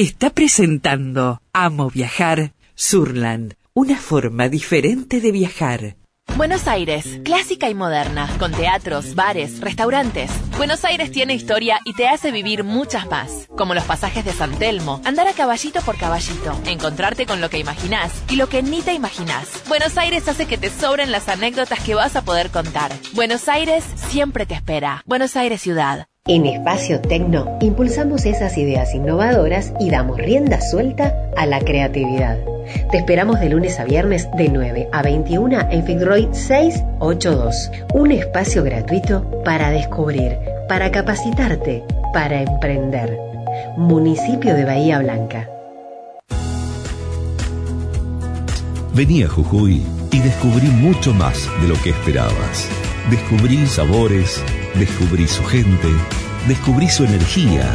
está presentando Amo Viajar Surland, una forma diferente de viajar. Buenos Aires, clásica y moderna, con teatros, bares, restaurantes. Buenos Aires tiene historia y te hace vivir muchas más, como los pasajes de San Telmo, andar a caballito por caballito, encontrarte con lo que imaginás y lo que ni te imaginás. Buenos Aires hace que te sobren las anécdotas que vas a poder contar. Buenos Aires siempre te espera. Buenos Aires Ciudad. En Espacio Tecno impulsamos esas ideas innovadoras y damos rienda suelta a la creatividad. Te esperamos de lunes a viernes de 9 a 21 en Fitzroy 682. Un espacio gratuito para descubrir, para capacitarte, para emprender. Municipio de Bahía Blanca. Vení a Jujuy y descubrí mucho más de lo que esperabas. Descubrí sabores, descubrí su gente, descubrí su energía.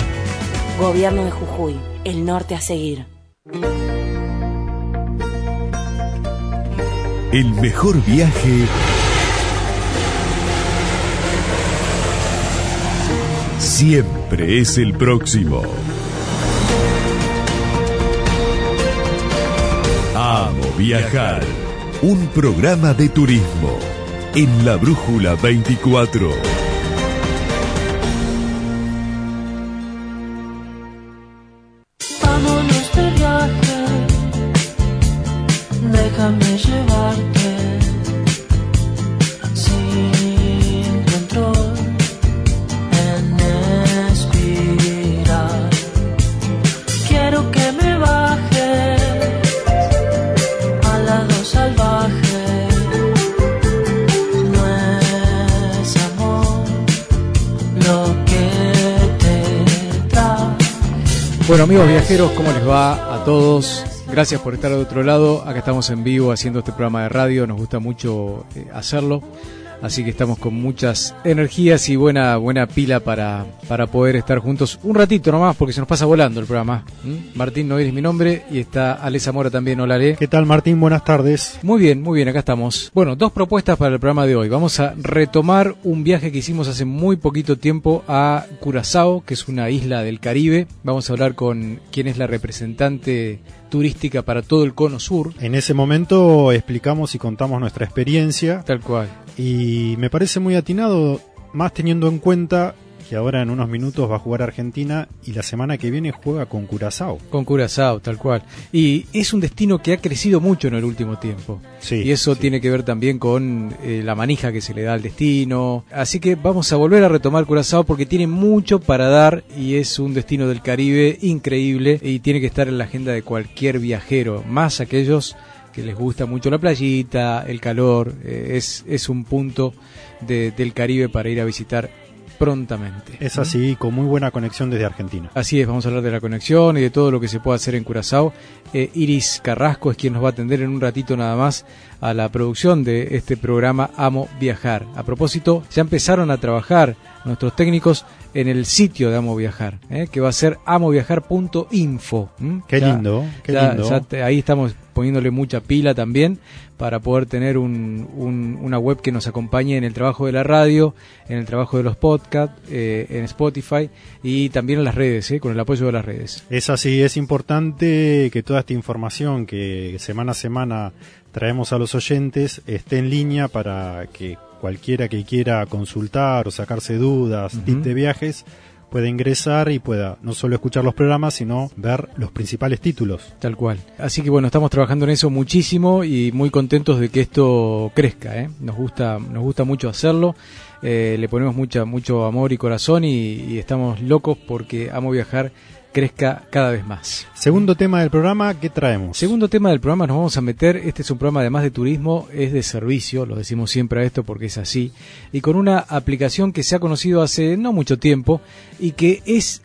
Gobierno de Jujuy, el norte a seguir. El mejor viaje siempre es el próximo. Amo viajar. Un programa de turismo en la Brújula 24. Déjame llevarte sin control en espiral. Quiero que me baje al lado salvaje. No es amor lo que te trae. Bueno amigos viajeros, ¿cómo les va a todos? Gracias por estar de otro lado. Acá estamos en vivo haciendo este programa de radio. Nos gusta mucho eh, hacerlo. Así que estamos con muchas energías y buena buena pila para, para poder estar juntos un ratito nomás, porque se nos pasa volando el programa. ¿Mm? Martín Noir es mi nombre y está Ale Zamora también. Hola Ale. ¿Qué tal Martín? Buenas tardes. Muy bien, muy bien, acá estamos. Bueno, dos propuestas para el programa de hoy. Vamos a retomar un viaje que hicimos hace muy poquito tiempo a Curazao, que es una isla del Caribe. Vamos a hablar con quien es la representante turística para todo el cono sur. En ese momento explicamos y contamos nuestra experiencia Tal cual. y me parece muy atinado, más teniendo en cuenta que ahora en unos minutos va a jugar Argentina y la semana que viene juega con Curazao. Con Curazao, tal cual. Y es un destino que ha crecido mucho en el último tiempo. Sí, y eso sí. tiene que ver también con eh, la manija que se le da al destino. Así que vamos a volver a retomar Curazao porque tiene mucho para dar y es un destino del Caribe increíble y tiene que estar en la agenda de cualquier viajero, más aquellos que les gusta mucho la playita, el calor, eh, es, es un punto de- del Caribe para ir a visitar prontamente. Es así, con muy buena conexión desde Argentina. Así es, vamos a hablar de la conexión y de todo lo que se puede hacer en Curazao. Eh, Iris Carrasco es quien nos va a atender en un ratito nada más a la producción de este programa Amo Viajar. A propósito, ya empezaron a trabajar nuestros técnicos en el sitio de Amo Viajar, eh, que va a ser amoviajar.info. Qué Ya- lindo, qué ya- lindo. ya te- ahí estamos poniéndole mucha pila también para poder tener un- un- una web que nos acompañe en el trabajo de la radio, en el trabajo de los podcasts, eh, en Spotify y también en las redes, eh, con el apoyo de las redes. Es así, es importante que toda esta información que semana a semana traemos a los oyentes esté en línea para que cualquiera que quiera consultar o sacarse dudas, tips de viajes, pueda ingresar y pueda no solo escuchar los programas, sino ver los principales títulos. Tal cual. Así que bueno, estamos trabajando en eso muchísimo y muy contentos de que esto crezca. ¿eh? Nos gusta, nos gusta mucho hacerlo. Eh, le ponemos mucha, mucho amor y corazón y, y estamos locos porque amo viajar crezca cada vez más. Segundo tema del programa, ¿qué traemos? Segundo tema del programa, nos vamos a meter, este es un programa además de turismo, es de servicio, lo decimos siempre a esto porque es así, y con una aplicación que se ha conocido hace no mucho tiempo y que es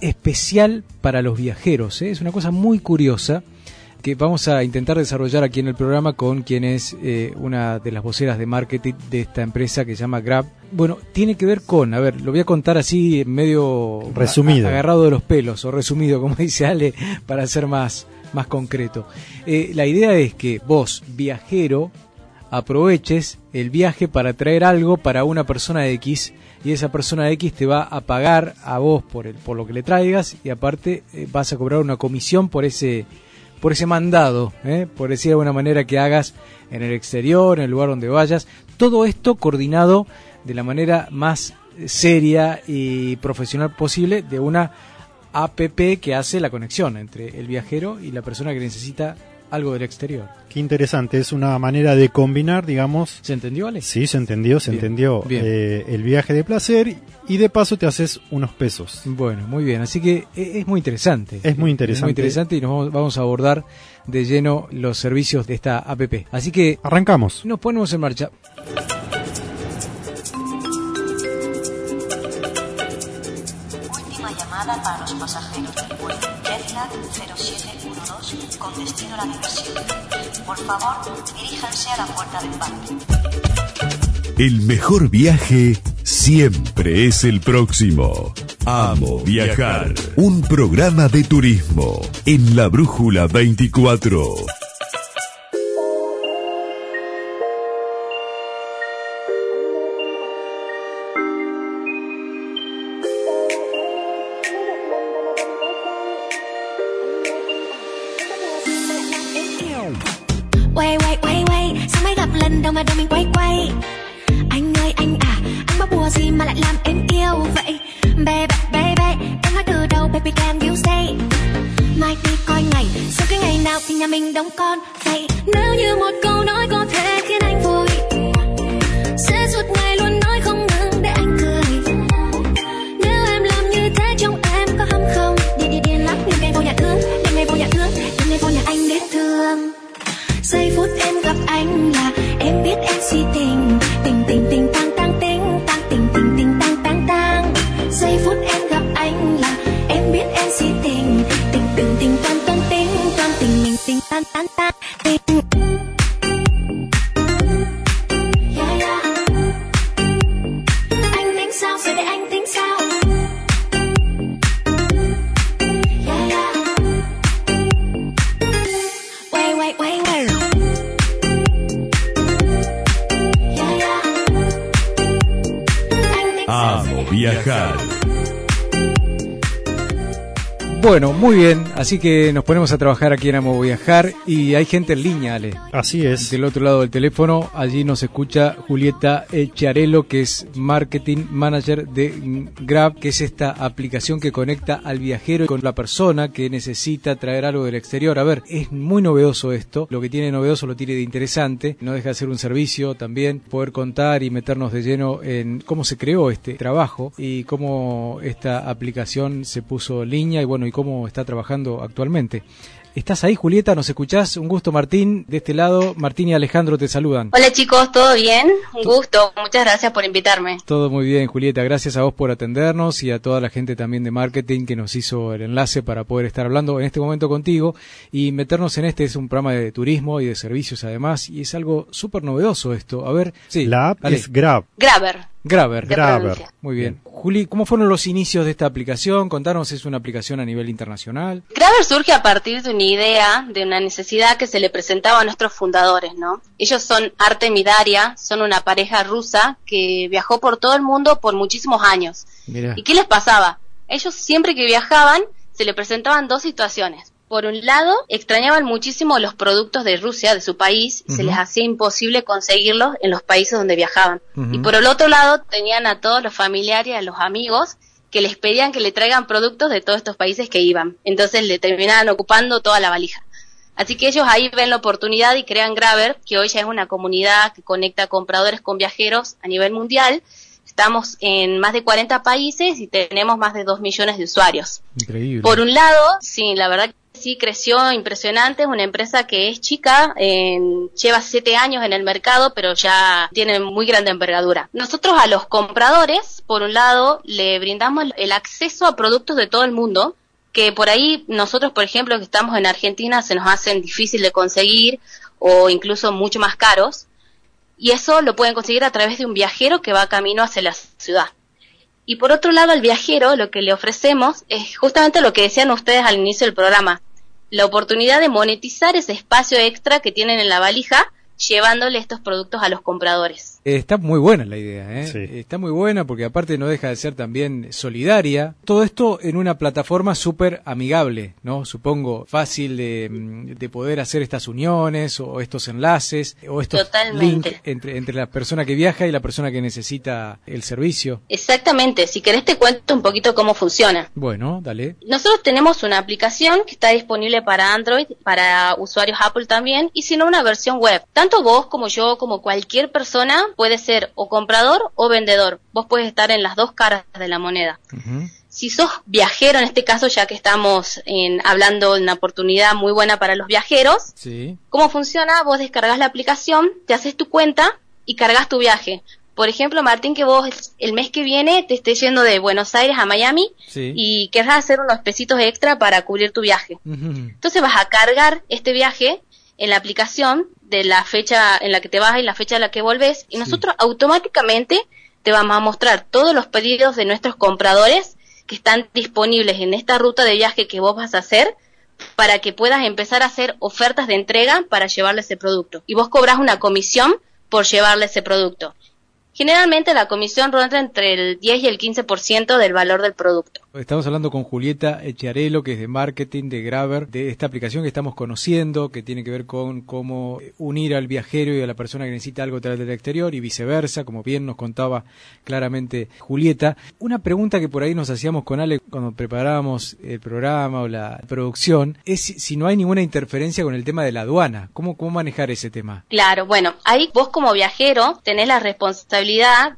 especial para los viajeros, ¿eh? es una cosa muy curiosa que vamos a intentar desarrollar aquí en el programa con quien es eh, una de las voceras de marketing de esta empresa que se llama Grab. Bueno, tiene que ver con, a ver, lo voy a contar así medio Resumido. agarrado de los pelos o resumido, como dice Ale, para ser más, más concreto. Eh, la idea es que vos, viajero, aproveches el viaje para traer algo para una persona X y esa persona X te va a pagar a vos por, el, por lo que le traigas y aparte eh, vas a cobrar una comisión por ese, por ese mandado, ¿eh? por decir de alguna manera que hagas en el exterior, en el lugar donde vayas. Todo esto coordinado de la manera más seria y profesional posible de una APP que hace la conexión entre el viajero y la persona que necesita algo del exterior. Qué interesante, es una manera de combinar, digamos. ¿Se entendió, Ale? Sí, se entendió, se Bien, entendió. bien. eh, el viaje de placer y de paso te haces unos pesos. Bueno, muy bien. Así que e- es muy interesante. Es muy interesante. Es muy interesante y nos vamos, vamos a abordar de lleno los servicios de esta APP. Así que Arrancamos. nos ponemos en marcha. Última llamada para los pasajeros del vuelo Jetlag 0712 con destino la diversión. Por favor, diríjanse a la puerta del parque. El mejor viaje siempre es el próximo. Amo viajar. Un programa de turismo en la Brújula 24. Lần mà đầu mình quay quay. Anh ơi, anh à Anh bắt bùa gì mà lại làm em yêu vậy? Baby baby Em nói từ đầu, baby, can you say Mai đi coi ngày, Sau cái ngày nào thì nhà mình đóng con vậy Nếu như một câu nói se tem Así que nos ponemos a trabajar aquí en Amo Viajar y hay gente en línea, Ale. Así es. Del otro lado del teléfono, allí nos escucha Julieta Echarelo, que es Marketing Manager de Grab, que es esta aplicación que conecta al viajero con la persona que necesita traer algo del exterior. A ver, es muy novedoso esto. Lo que tiene novedoso lo tiene de interesante. No deja de ser un servicio también, poder contar y meternos de lleno en cómo se creó este trabajo y cómo esta aplicación se puso en línea y bueno, y cómo está trabajando actualmente. ¿Estás ahí, Julieta? ¿Nos escuchás? Un gusto, Martín. De este lado, Martín y Alejandro te saludan. Hola chicos, ¿todo bien? Un gusto, muchas gracias por invitarme. Todo muy bien, Julieta. Gracias a vos por atendernos y a toda la gente también de marketing que nos hizo el enlace para poder estar hablando en este momento contigo y meternos en este. Es un programa de turismo y de servicios además y es algo súper novedoso esto. A ver, sí. La app Ale. es Grab. Graver. Graver. Graver. Muy bien. Juli, ¿cómo fueron los inicios de esta aplicación? Contanos, ¿es una aplicación a nivel internacional? Graver surge a partir de una idea, de una necesidad que se le presentaba a nuestros fundadores, ¿no? Ellos son Artem y Daria, son una pareja rusa que viajó por todo el mundo por muchísimos años. ¿Y qué les pasaba? Ellos siempre que viajaban se le presentaban dos situaciones. Por un lado, extrañaban muchísimo los productos de Rusia, de su país, y se les hacía imposible conseguirlos en los países donde viajaban. Y por el otro lado, tenían a todos los familiares, a los amigos, que les pedían que le traigan productos de todos estos países que iban. Entonces le terminaban ocupando toda la valija. Así que ellos ahí ven la oportunidad y crean Graver, que hoy ya es una comunidad que conecta compradores con viajeros a nivel mundial. Estamos en más de 40 países y tenemos más de 2 millones de usuarios. Increíble. Por un lado, sí, la verdad sí creció impresionante, es una empresa que es chica, en- lleva siete años en el mercado, pero ya tiene muy grande envergadura. Nosotros a los compradores, por un lado, le brindamos el acceso a productos de todo el mundo, que por ahí nosotros, por ejemplo, que estamos en Argentina, se nos hacen difícil de conseguir o incluso mucho más caros. Y eso lo pueden conseguir a través de un viajero que va camino hacia la ciudad. Y por otro lado, al viajero lo que le ofrecemos es justamente lo que decían ustedes al inicio del programa, la oportunidad de monetizar ese espacio extra que tienen en la valija llevándole estos productos a los compradores. Está muy buena la idea, ¿eh? Está muy buena porque aparte no deja de ser también solidaria. Todo esto en una plataforma súper amigable, ¿no? Supongo fácil de, mm, de poder hacer estas uniones o estos enlaces o estos Totalmente. links entre, entre la persona que viaja y la persona que necesita el servicio. Exactamente, si querés te cuento un poquito cómo funciona. Bueno, dale. Nosotros tenemos una aplicación que está disponible para Android, para usuarios Apple también, y si no una versión web. Tanto vos como yo, como cualquier persona, puede ser o comprador o vendedor. Vos puedes estar en las dos caras de la moneda. Si sos viajero, en este caso, ya que estamos en- hablando de una oportunidad muy buena para los viajeros, Sí. ¿Cómo funciona? Vos descargas la aplicación, te haces tu cuenta y cargas tu viaje. Por ejemplo, Martín, que vos el mes que viene te estés yendo de Buenos Aires a Miami Sí. y querrás hacer unos pesitos extra para cubrir tu viaje. Entonces vas a cargar este viaje en la aplicación de la fecha en la que te vas y la fecha en la que volvés y nosotros automáticamente te vamos a mostrar todos los pedidos de nuestros compradores que están disponibles en esta ruta de viaje que vos vas a hacer para que puedas empezar a hacer ofertas de entrega para llevarle ese producto. Y vos cobras una comisión por llevarle ese producto. Generalmente la comisión ronda entre el 10 y el 15% del valor del producto. Estamos hablando con Julieta Echiarello, que es de marketing de Graver, de esta aplicación que estamos conociendo, que tiene que ver con cómo unir al viajero y a la persona que necesita algo traer del exterior y viceversa, como bien nos contaba claramente Julieta. Una pregunta que por ahí nos hacíamos con Ale cuando preparábamos el programa o la producción es si, si no hay ninguna interferencia con el tema de la aduana. ¿Cómo, cómo manejar ese tema? Claro, bueno, ahí vos como viajero tenés la responsabilidad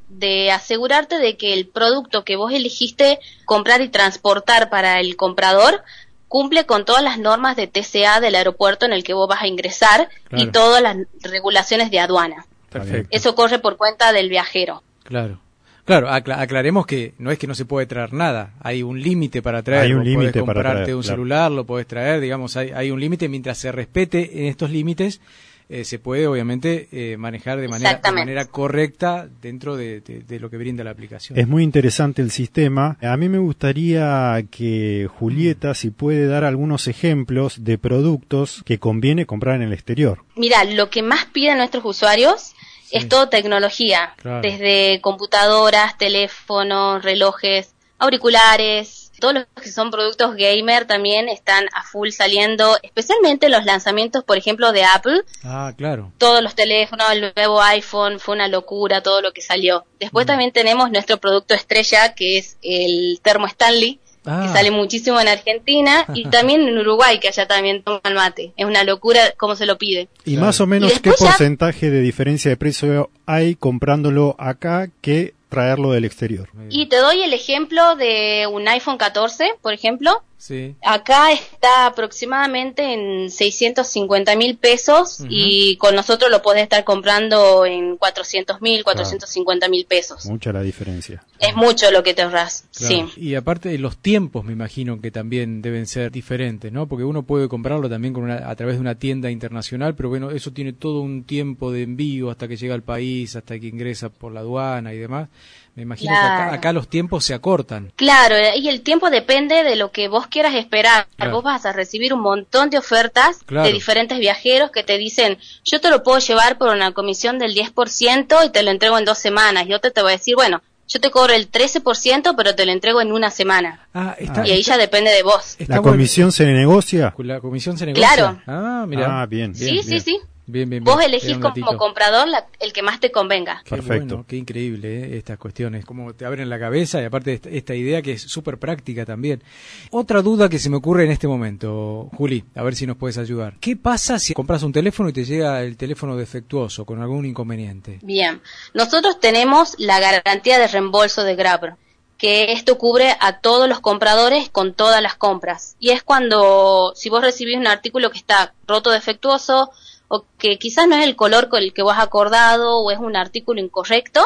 de asegurarte de que el producto que vos elegiste comprar y transportar para el comprador cumple con todas las normas de TCA del aeropuerto en el que vos vas a ingresar y todas las regulaciones de aduana. Perfecto. Eso corre por cuenta del viajero. Claro. Claro, acla- aclaremos que no es que no se puede traer nada, hay un límite para traer. Hay un para comprarte traer, un claro. celular, lo podés traer, digamos, hay, hay un límite. Mientras se respete en estos límites, eh, se puede obviamente eh, manejar de manera, de Exactamente. manera correcta dentro de, de- de lo que brinda la aplicación. Es muy interesante el sistema. A mí me gustaría que Julieta, si puede dar algunos ejemplos de productos que conviene comprar en el exterior. Mira, lo que más piden nuestros usuarios es todo tecnología, Claro. desde computadoras, teléfonos, relojes, auriculares, todos los que son productos gamer también están a full saliendo, especialmente los lanzamientos, por ejemplo, de Apple. Ah, claro. Todos los teléfonos, el nuevo iPhone, fue una locura todo lo que salió. Después Mm. también tenemos nuestro producto estrella, que es el termo Stanley, Ah. que sale muchísimo en Argentina y también en Uruguay, que allá también toman mate. Es una locura cómo se lo pide. Y más o menos, ¿qué ya- porcentaje de diferencia de precio hay comprándolo acá que traerlo del exterior? Y te doy el ejemplo de un iPhone 14, por ejemplo. Sí. Acá está aproximadamente en 650 mil pesos y con nosotros lo podés estar comprando en 400 mil, 450 mil pesos. Mucha la diferencia. Es mucho lo que te ahorras, Claro. sí. Y aparte los tiempos me imagino que también deben ser diferentes, ¿no? Porque uno puede comprarlo también con una- a través de una tienda internacional, pero bueno, eso tiene todo un tiempo de envío hasta que llega al país, hasta que ingresa por la aduana y demás. Me imagino que acá, acá los tiempos se acortan. Claro, y el tiempo depende de lo que vos quieras esperar. Claro. Vos vas a recibir un montón de ofertas Claro. de diferentes viajeros que te dicen, yo te lo puedo llevar por una comisión del 10% y te lo entrego en dos semanas. Y otro te va a decir, bueno, yo te cobro el 13%, pero te lo entrego en una semana. Ah, está, y ahí ya depende de vos. ¿La comisión se negocia? La comisión se negocia. Claro. Ah, mira. Ah, bien. Sí, sí, sí. Bien, bien, Vos bien. elegís Era un como comprador la- el que más te convenga. Qué bueno, qué increíble eh, estas cuestiones, como te abren la cabeza y aparte esta, esta idea que es súper práctica también. Otra duda que se me ocurre en este momento, Juli, a ver si nos puedes ayudar. ¿Qué pasa si compras un teléfono y te llega el teléfono defectuoso con algún inconveniente? Bien, nosotros tenemos la garantía de reembolso de Grabber, que esto cubre a todos los compradores con todas las compras. Y es cuando, si vos recibís un artículo que está roto defectuoso, o que quizás no es el color con el que vos has acordado, o es un artículo incorrecto,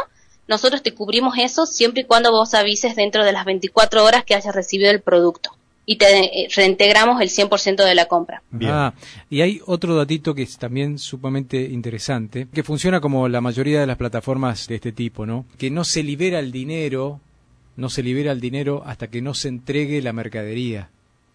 nosotros te cubrimos eso siempre y cuando vos avises dentro de las 24 horas que hayas recibido el producto. Y te eh, reintegramos el 100% de la compra. Ah, y hay otro datito que es también sumamente interesante, que funciona como la mayoría de las plataformas de este tipo, ¿no? Que no se libera el dinero, no se libera el dinero hasta que no se entregue la mercadería.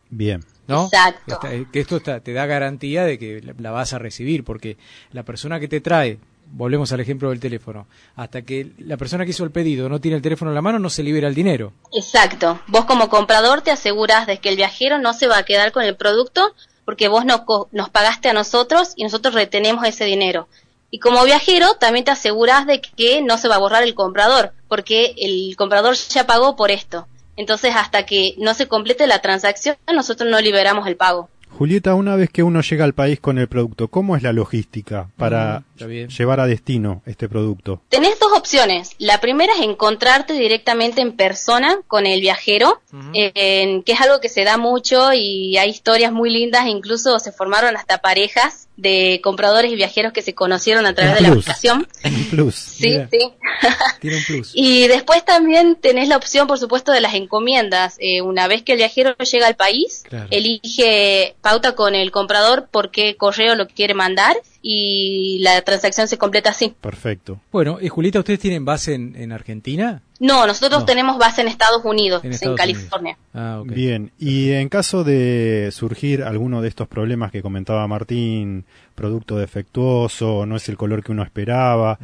Bien. ¿No? Exacto. Esta- eh, que esto está- te da garantía de que la, la vas a recibir, porque la persona que te trae, volvemos al ejemplo del teléfono, hasta que la persona que hizo el pedido no tiene el teléfono en la mano, no se libera el dinero. Exacto. Vos como comprador te aseguras de que el viajero no se va a quedar con el producto porque vos no nos pagaste a nosotros y nosotros retenemos ese dinero. Y como viajero también te aseguras de que no se va a borrar el comprador porque el comprador ya pagó por esto. Entonces hasta que no se complete la transacción nosotros no liberamos el pago. Julieta, una vez que uno llega al país con el producto, ¿cómo es la logística para Mm, llevar a destino este producto? Tenés dos opciones. La primera es encontrarte directamente en persona con el viajero, eh, en- que es algo que se da mucho y hay historias muy lindas, incluso se formaron hasta parejas de compradores y viajeros que se conocieron a través de la aplicación. Un plus. Sí, Mira. sí. Tiene un plus. Y después también tenés la opción, por supuesto, de las encomiendas. Eh, una vez que el viajero llega al país, Claro. elige pauta con el comprador por qué correo lo quiere mandar y la transacción se completa así. Perfecto. Bueno, y Julieta, ¿ustedes tienen base en, en Argentina? No, nosotros No. tenemos base en Estados Unidos, En California. Ah. Bien, y en caso de surgir alguno de estos problemas que comentaba Martín, producto defectuoso, no es el color que uno esperaba.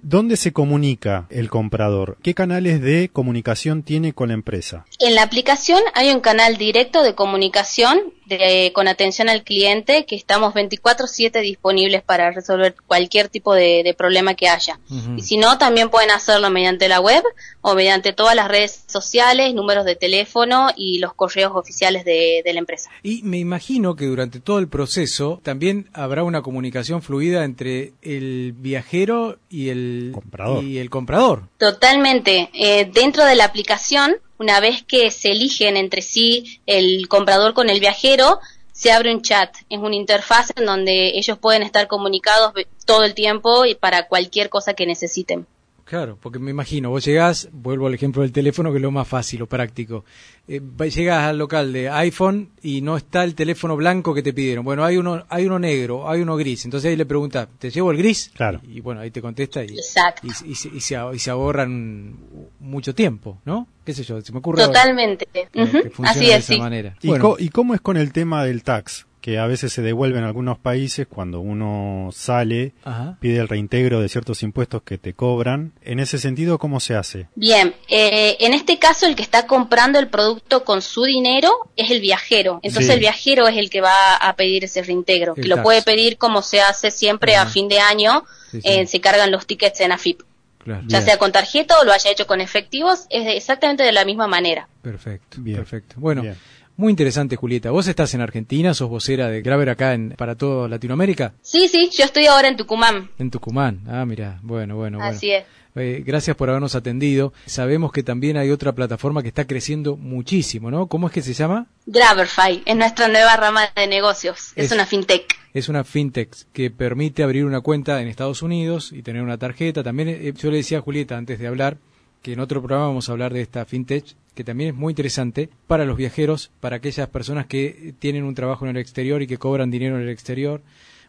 ¿dónde se comunica el comprador? ¿Qué canales de comunicación tiene con la empresa? En la aplicación hay un canal directo de comunicación de- con atención al cliente que estamos 24/7 disponibles para resolver cualquier tipo de, de problema que haya. Y si no, también pueden hacerlo mediante la web o mediante todas las redes sociales, números de teléfono y los correos oficiales de, de la empresa. Y me imagino que durante todo el proceso también habrá una comunicación fluida entre el viajero y el Comprador. Y el comprador. Totalmente. Eh, dentro de la aplicación, una vez que se eligen entre sí el comprador con el viajero, se abre un chat. Es una interfaz en donde ellos pueden estar comunicados todo el tiempo y para cualquier cosa que necesiten. Claro, porque me imagino, vos llegás, vuelvo al ejemplo del teléfono, que es lo más fácil o práctico. Eh, llegás al local de iPhone y no está el teléfono blanco que te pidieron. Bueno, hay uno, hay uno negro, hay uno gris. Entonces ahí le preguntas, ¿te llevo el gris? Claro. Y, bueno, ahí te contesta y, Exacto. y, y se- y se, y se ahorran mucho tiempo, ¿no? ¿Qué sé yo? Se me ocurre ahora Totalmente. que- Ujú. que funciona Así de es, esa sí. manera. ¿Y, Bueno, ¿Y cómo es con el tema del tax? Que a veces se devuelve en algunos países cuando uno sale, Ajá. pide el reintegro de ciertos impuestos que te cobran. En ese sentido, ¿cómo se hace? Bien, eh, en este caso el que está comprando el producto con su dinero es el viajero. Entonces Sí. el viajero es el que va a pedir ese reintegro, El que lo puede pedir como se hace siempre a fin de año, Sí, sí. eh, se cargan los tickets en AFIP. claro. Ya sea con tarjeta o lo haya hecho con efectivos, es de- exactamente de la misma manera. Perfecto, Bien. perfecto. Bueno, Bien. Muy interesante, Julieta. ¿Vos estás en Argentina? ¿Sos vocera de Graver acá en, para toda Latinoamérica? Sí, sí, yo estoy ahora en Tucumán. En Tucumán. Ah, mira, bueno, bueno, bueno. Así es. Eh, gracias por habernos atendido. Sabemos que también hay otra plataforma que está creciendo muchísimo, ¿no? ¿Cómo es que se llama? Graverfy es nuestra nueva rama de negocios. Es, Es- una fintech. Es una fintech que permite abrir una cuenta en Estados Unidos y tener una tarjeta. También eh, yo le decía a Julieta antes de hablar que en otro programa vamos a hablar de esta fintech que también es muy interesante para los viajeros, para aquellas personas que tienen un trabajo en el exterior y que cobran dinero en el exterior.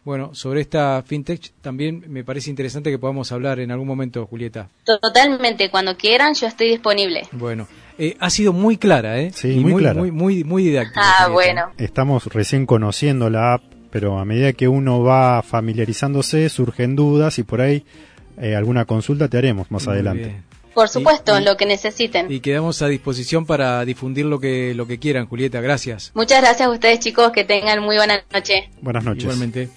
Bueno, sobre esta fintech también me parece interesante que podamos hablar en algún momento, Julieta. Totalmente, cuando quieran yo estoy disponible. Bueno, eh, ha sido muy clara, ¿eh? Sí, Y muy clara. Muy, muy, muy didáctica. Ah, Julieta. bueno. Estamos recién conociendo la app, pero a medida que uno va familiarizándose, surgen dudas y por ahí eh, alguna consulta te haremos más Muy adelante. bien. Por supuesto, y- lo que necesiten. Y quedamos a disposición para difundir lo que, lo que quieran, Julieta. Gracias. Muchas gracias a ustedes chicos, que tengan muy buena noche. Buenas noches. Igualmente.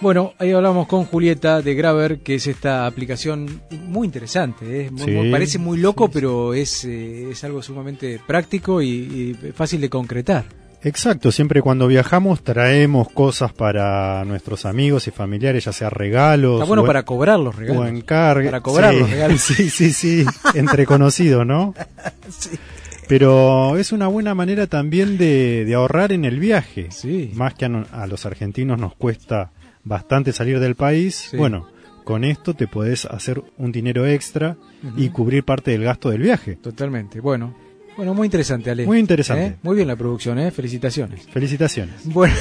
Bueno, ahí hablamos con Julieta de Graver, que es esta aplicación muy interesante. ¿eh? Muy- Sí, muy- parece muy loco, sí, sí. pero es, eh, es algo sumamente práctico y, y fácil de concretar. Exacto, siempre cuando viajamos traemos cosas para nuestros amigos y familiares, ya sea regalos Está bueno o, para cobrar los regalos. o encargue. Para cobrar Sí, los regalos. Sí, sí, sí, entre conocidos, ¿no? Pero es una buena manera también de, de ahorrar en el viaje. Sí. Más que a, a los argentinos nos cuesta bastante salir del país. Sí. Bueno, con esto te podés hacer un dinero extra y cubrir parte del gasto del viaje. Totalmente. Bueno, bueno, muy interesante, Ale. Muy interesante. ¿Eh? Muy bien la producción, ¿eh? Felicitaciones. Felicitaciones. Bueno,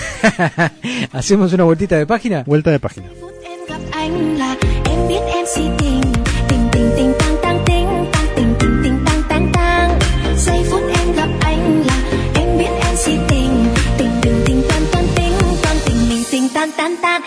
¿hacemos una vueltita de página? Vuelta de página. em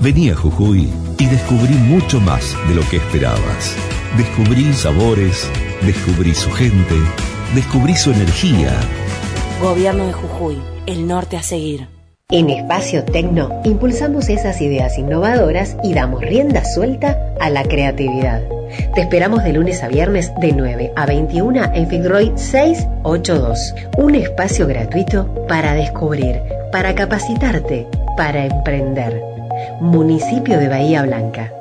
Vení a Jujuy y descubrí mucho más de lo que esperabas. Descubrí sabores, descubrí su gente, descubrí su energía. Gobierno de Jujuy, el norte a seguir. En Espacio Tecno impulsamos esas ideas innovadoras y damos rienda suelta a la creatividad. Te esperamos de lunes a viernes de 9 a 21 en Fitzroy 682. Un espacio gratuito para descubrir, para capacitarte, para emprender. Municipio de Bahía Blanca.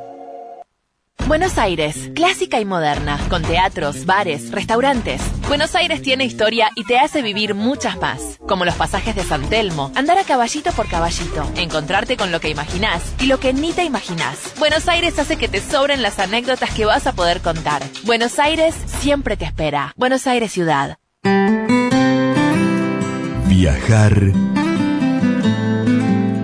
Buenos Aires, clásica y moderna, con teatros, bares, restaurantes. Buenos Aires tiene historia y te hace vivir muchas más, como los pasajes de San Telmo, andar a caballito por caballito, encontrarte con lo que imaginás y lo que ni te imaginás. Buenos Aires hace que te sobren las anécdotas que vas a poder contar. Buenos Aires siempre te espera. Buenos Aires ciudad. Viajar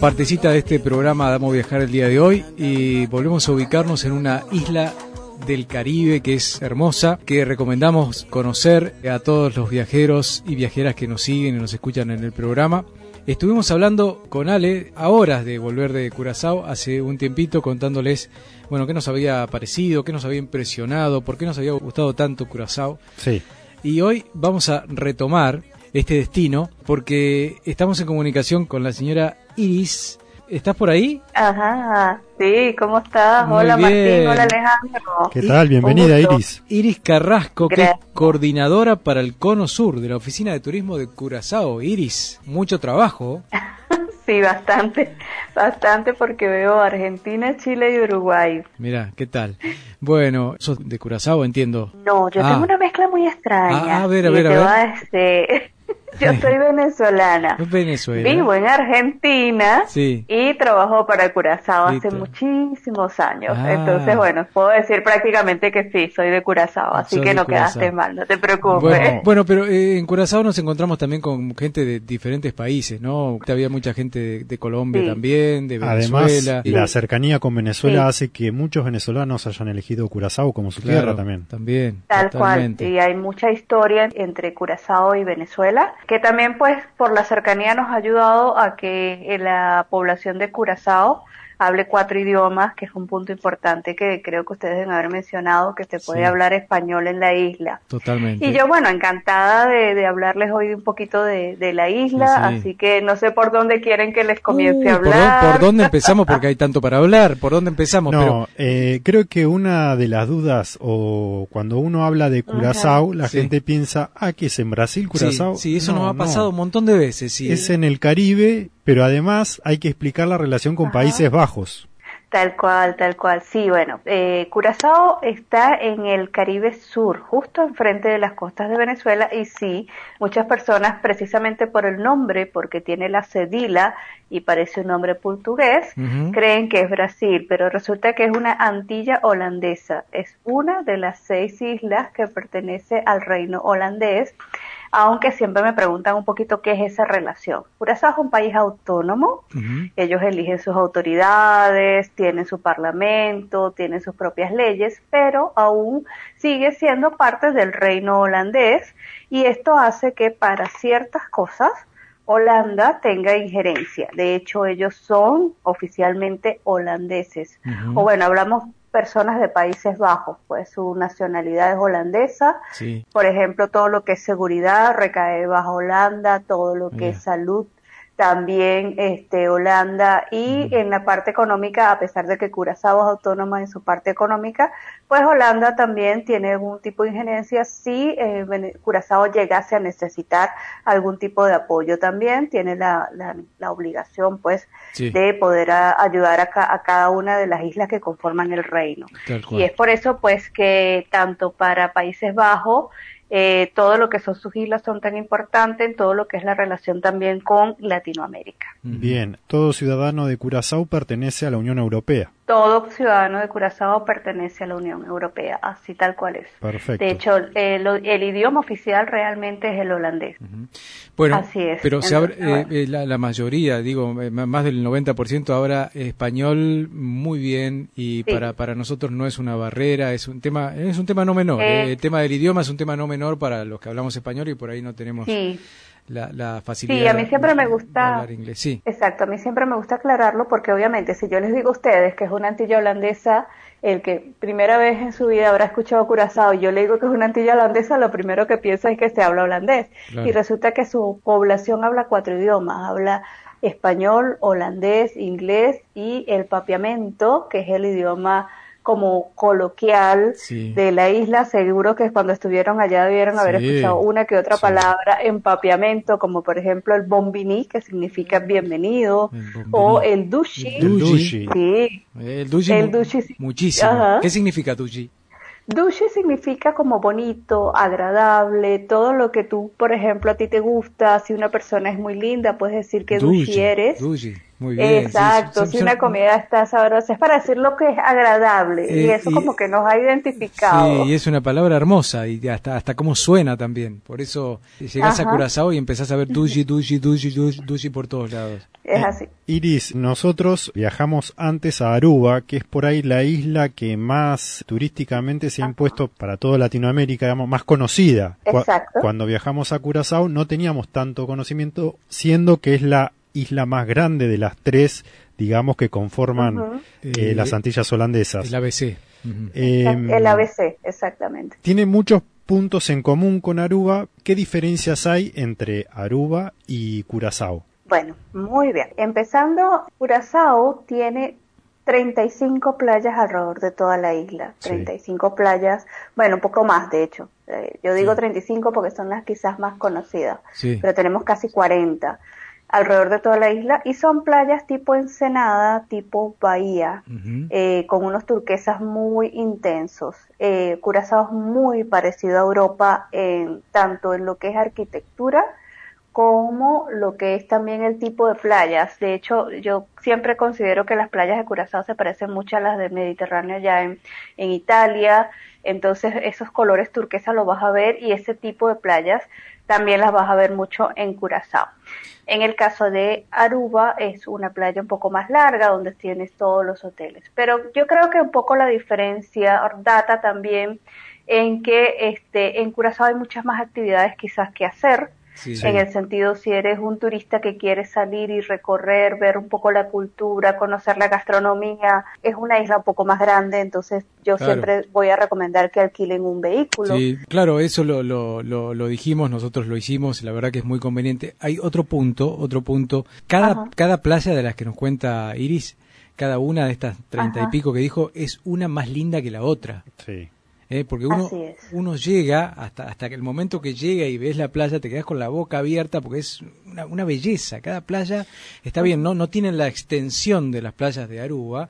Partecita de este programa Damos Viajar el día de hoy y volvemos a ubicarnos en una isla del Caribe que es hermosa, que recomendamos conocer a todos los viajeros y viajeras que nos siguen y nos escuchan en el programa. Estuvimos hablando con Ale a horas de volver de Curazao hace un tiempito contándoles, bueno, qué nos había parecido, qué nos había impresionado, por qué nos había gustado tanto Curazao. Sí. Y hoy vamos a retomar este destino porque estamos en comunicación con la señora Iris. ¿Estás por ahí? Ajá, sí, ¿cómo estás? Muy hola Martín, hola Alejandro. ¿Qué tal? Bienvenida. Iris. Iris Carrasco, que es coordinadora para el Cono Sur de la Oficina de Turismo de Curazao. Iris, mucho trabajo. Sí, bastante, bastante porque veo Argentina, Chile y Uruguay. Mira, ¿qué tal? Bueno, sos de Curazao, entiendo. No, yo Ah. tengo una mezcla muy extraña. Ah, a ver, a ver, a ver. decir- Yo soy venezolana. Venezuela. Vivo en Argentina Sí. y trabajo para Curazao hace muchísimos años. Ah. Entonces, bueno, puedo decir prácticamente que sí, soy de Curazao, así Sos que no Curazao. quedaste mal, no te preocupes. Bueno, bueno, pero eh, en Curazao nos encontramos también con gente de diferentes países, ¿no? Había mucha gente de, de Colombia Sí. también, de Además, Venezuela. la cercanía con Venezuela Sí. hace que muchos venezolanos hayan elegido Curazao como su Claro, tierra también. También, Tal totalmente. cual, y hay mucha historia entre Curazao y Venezuela, que también pues por la cercanía nos ha ayudado a que eh, la población de Curazao hable cuatro idiomas, que es un punto importante que creo que ustedes deben haber mencionado, que se puede Sí. hablar español en la isla. Totalmente. Y yo, bueno, encantada de, de hablarles hoy un poquito de, de la isla, Sí, sí. así que no sé por dónde quieren que les comience Uy, a ¿por, hablar. dónde, por dónde empezamos? Porque hay tanto para hablar. ¿Por dónde empezamos? No, Pero, eh, creo que una de las dudas, o cuando uno habla de Curazao, la Sí. gente piensa, ah, que es en Brasil, Curazao. sí, sí, eso No, nos ha no. pasado un montón de veces. Sí. Es en el Caribe, pero además hay que explicar la relación con Ajá. Países Bajos. Tal cual, tal cual. Sí, bueno, eh, Curazao está en el Caribe Sur, justo enfrente de las costas de Venezuela y sí, muchas personas precisamente por el nombre, porque tiene la cedila y parece un nombre portugués, creen que es Brasil, pero resulta que es una Antilla holandesa. Es una de las seis islas que pertenece al reino holandés. Aunque siempre me preguntan un poquito qué es esa relación. Curazao es un país autónomo, ellos eligen sus autoridades, tienen su parlamento, tienen sus propias leyes, pero aún sigue siendo parte del reino holandés y esto hace que para ciertas cosas Holanda tenga injerencia. De hecho, ellos son oficialmente holandeses. O bueno, hablamos personas de Países Bajos, pues su nacionalidad es holandesa. Sí. Por ejemplo, todo lo que es seguridad recae bajo Holanda, todo lo que es salud también este Holanda y en la parte económica, a pesar de que Curazao es autónoma en su parte económica, pues Holanda también tiene algún tipo de injerencia si eh, Curazao llegase a necesitar algún tipo de apoyo también, tiene la, la, la obligación pues Sí. de poder a- ayudar a, ca- a cada una de las islas que conforman el reino. Y es por eso pues que tanto para Países Bajos, eh, todo lo que son sus islas son tan importantes en todo lo que es la relación también con Latinoamérica. Bien, todo ciudadano de Curazao pertenece a la Unión Europea. Todo ciudadano de Curazao pertenece a la Unión Europea, así tal cual es. Perfecto. De hecho, el, el idioma oficial realmente es el holandés. Bueno, Así es. pero se habla- eh, eh, la, la mayoría, digo, eh, más del 90% habla español muy bien y Sí. para, para nosotros no es una barrera, es un tema es un tema no menor. Eh, el tema del idioma es un tema no menor para los que hablamos español y por ahí no tenemos Sí. La, la facilidad. Sí, a mí siempre de- me gusta. hablar inglés. Sí, Exacto, a mí siempre me gusta aclararlo porque obviamente si yo les digo a ustedes que es una antilla holandesa, el que primera vez en su vida habrá escuchado Curazao y yo le digo que es una antilla holandesa, lo primero que piensa es que se habla holandés. Claro. Y resulta que su población habla cuatro idiomas, habla español, holandés, inglés y el papiamento, que es el idioma como coloquial Sí. de la isla, seguro que cuando estuvieron allá debieron haber Sí, escuchado una que otra sí. palabra en papiamento, como por ejemplo el bombini, que significa bienvenido, o el dushi. El dushi. Sí. el dushi, El mu- dushi sí. muchísimo. Ajá. ¿Qué significa dushi? Dushi significa como bonito, agradable, todo lo que tú, por ejemplo, a ti te gusta. Si una persona es muy linda, puedes decir que dushi, eres. dushi, muy bien. sí, Exacto, si una comida está sabrosa, es para decir lo que es agradable y Eh, eso y- como que nos ha identificado. Sí, y es una palabra hermosa y hasta hasta cómo suena también. Por eso llegás a. Curazao y empezás a ver dushi, dushi, dushi, dushi, dushi por todos lados. Es así. Iris, nosotros viajamos antes a Aruba, que es por ahí la isla que más turísticamente se ha impuesto para toda Latinoamérica, digamos, más conocida. Exacto. Cuando viajamos a Curazao no teníamos tanto conocimiento, siendo que es la isla más grande de las tres, digamos, que conforman eh, Eh, las Antillas holandesas. El ABC. Em, el ABC, exactamente. tiene muchos puntos en común con Aruba. ¿Qué diferencias hay entre Aruba y Curazao? Bueno, muy bien. Empezando, Curazao tiene 35 playas alrededor de toda la isla. Sí. 35 playas, bueno, un poco más de hecho. Eh, yo digo 35 porque son las quizás más conocidas, Sí. pero tenemos casi 40 alrededor de toda la isla y son playas tipo Ensenada, tipo Bahía, eh, con unos turquesas muy intensos. Eh, Curazao es muy parecido a Europa en tanto en lo que es arquitectura como lo que es también el tipo de playas. De hecho, yo siempre considero que las playas de Curazao se parecen mucho a las del Mediterráneo ya en, en Italia. Entonces, esos colores turquesa los vas a ver y ese tipo de playas también las vas a ver mucho en Curazao. En el caso de Aruba es una playa un poco más larga donde tienes todos los hoteles. Pero yo creo que un poco la diferencia data también en que este, en Curazao hay muchas más actividades quizás que hacer. Sí. En el sentido, si eres un turista que quiere salir y recorrer, ver un poco la cultura, conocer la gastronomía, es una isla un poco más grande, entonces yo Claro. siempre voy a recomendar que alquilen un vehículo. Sí, claro, eso lo, lo, lo, lo dijimos, nosotros lo hicimos, la verdad que es muy conveniente. Hay otro punto, otro punto. Cada, Ajá. cada playa de las que nos cuenta Iris, cada una de estas treinta y pico que dijo, es una más linda que la otra. Sí. ¿Eh? Porque uno, uno llega, hasta, hasta el momento que llega y ves la playa, te quedas con la boca abierta porque es una, una belleza. Cada playa está bien, no, no tienen la extensión de las playas de Aruba,